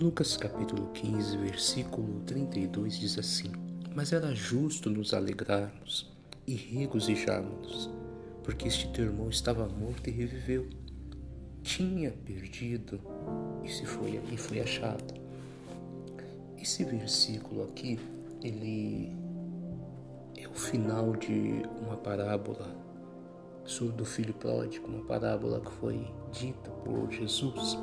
Lucas capítulo 15, versículo 32 diz assim: Mas era justo nos alegrarmos e regozijarmos, porque este teu irmão estava morto e reviveu. Tinha perdido e se foi e foi achado. Esse versículo aqui, ele é o final de uma parábola do filho pródigo, uma parábola que foi dita por Jesus.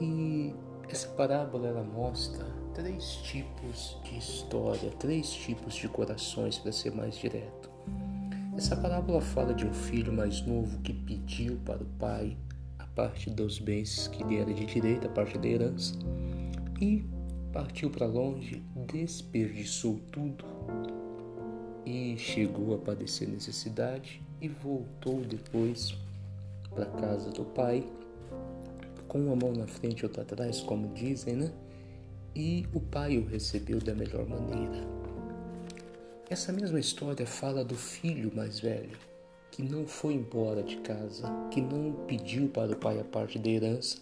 E essa parábola ela mostra três tipos de história, três tipos de corações, para ser mais direto. Essa parábola fala de um filho mais novo que pediu para o pai a parte dos bens que lhe era de direito, a parte da herança, e partiu para longe, desperdiçou tudo e chegou a padecer necessidade e voltou depois para casa do pai com uma mão na frente e outra atrás, como dizem, né? E o pai o recebeu da melhor maneira. Essa mesma história fala do filho mais velho, que não foi embora de casa, que não pediu para o pai a parte da herança,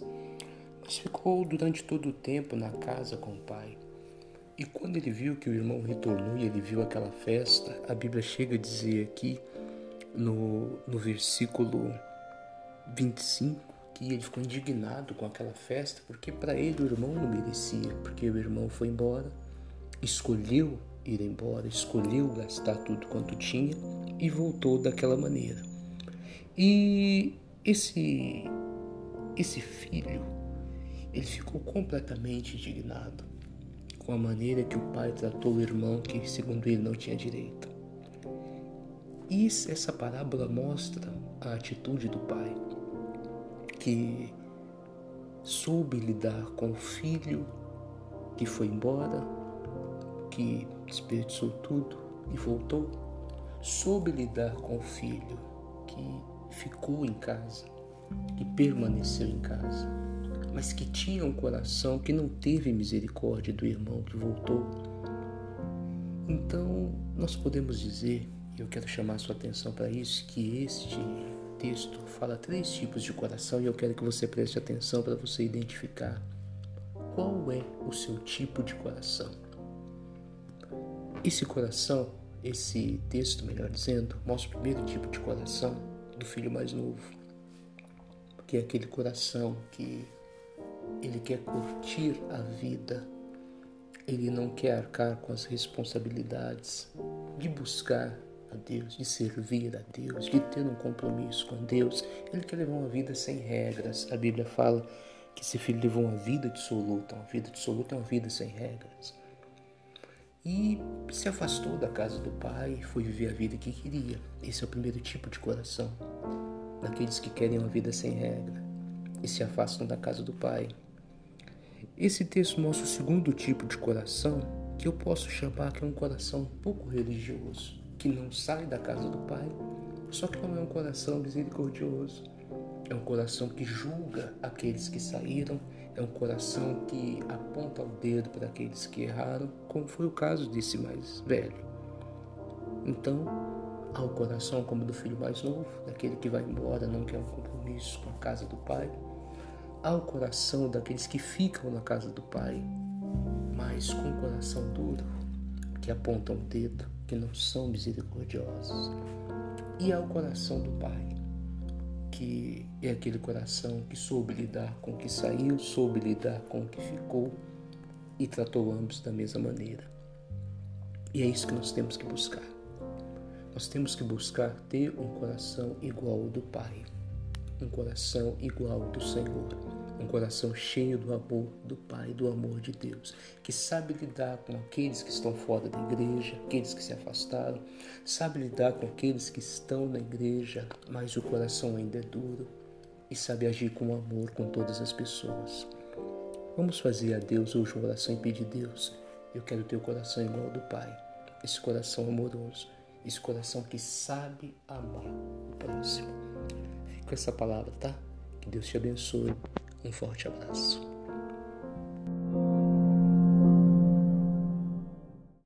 mas ficou durante todo o tempo na casa com o pai. E quando ele viu que o irmão retornou e ele viu aquela festa, a Bíblia chega a dizer aqui no, no versículo 25 ele ficou indignado com aquela festa, porque para ele o irmão não merecia, porque o irmão foi embora, escolheu ir embora, escolheu gastar tudo quanto tinha e voltou daquela maneira. E esse esse filho, ele ficou completamente indignado com a maneira que o pai tratou o irmão que segundo ele não tinha direito. E essa parábola mostra a atitude do pai que soube lidar com o filho que foi embora, que desperdiçou tudo e voltou, soube lidar com o filho que ficou em casa, que permaneceu em casa, mas que tinha um coração que não teve misericórdia do irmão que voltou. Então, nós podemos dizer, e eu quero chamar a sua atenção para isso, que este texto fala três tipos de coração e eu quero que você preste atenção para você identificar qual é o seu tipo de coração. Esse coração, esse texto, melhor dizendo, mostra o primeiro tipo de coração do filho mais novo, que é aquele coração que ele quer curtir a vida, ele não quer arcar com as responsabilidades de buscar a Deus, de servir a Deus, de ter um compromisso com Deus. Ele quer levar uma vida sem regras. A Bíblia fala que esse filho levou uma vida dissoluta. Uma vida dissoluta é uma vida sem regras. E se afastou da casa do pai, foi viver a vida que queria. Esse é o primeiro tipo de coração. Daqueles que querem uma vida sem regra e se afastam da casa do pai. Esse texto mostra o segundo tipo de coração, que eu posso chamar que é um coração um pouco religioso que não sai da casa do Pai, só que não é um coração misericordioso. É um coração que julga aqueles que saíram, é um coração que aponta o dedo para aqueles que erraram, como foi o caso desse mais velho. Então, há o coração como do filho mais novo, daquele que vai embora, não quer um compromisso com a casa do pai. Há o coração daqueles que ficam na casa do pai, mas com o coração duro, que apontam o dedo que não são misericordiosos. E ao coração do Pai, que é aquele coração que soube lidar com o que saiu, soube lidar com o que ficou e tratou ambos da mesma maneira. E é isso que nós temos que buscar. Nós temos que buscar ter um coração igual ao do Pai, um coração igual ao do Senhor um coração cheio do amor do Pai, do amor de Deus, que sabe lidar com aqueles que estão fora da igreja, aqueles que se afastaram, sabe lidar com aqueles que estão na igreja, mas o coração ainda é duro, e sabe agir com amor com todas as pessoas. Vamos fazer a Deus hoje uma oração e pedir Deus, eu quero ter o coração igual ao do Pai, esse coração amoroso, esse coração que sabe amar o próximo. Fica essa palavra, tá? Que Deus te abençoe. Um forte abraço.